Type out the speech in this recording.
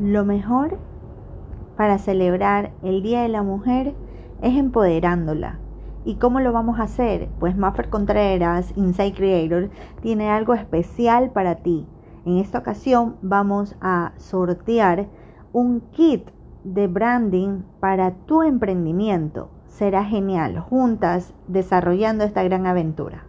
Lo mejor para celebrar el Día de la Mujer es empoderándola. ¿Y cómo lo vamos a hacer? Pues Maffer Contreras, Inside Creator, tiene algo especial para ti. En esta ocasión vamos a sortear un kit de branding para tu emprendimiento. Será genial, juntas desarrollando esta gran aventura.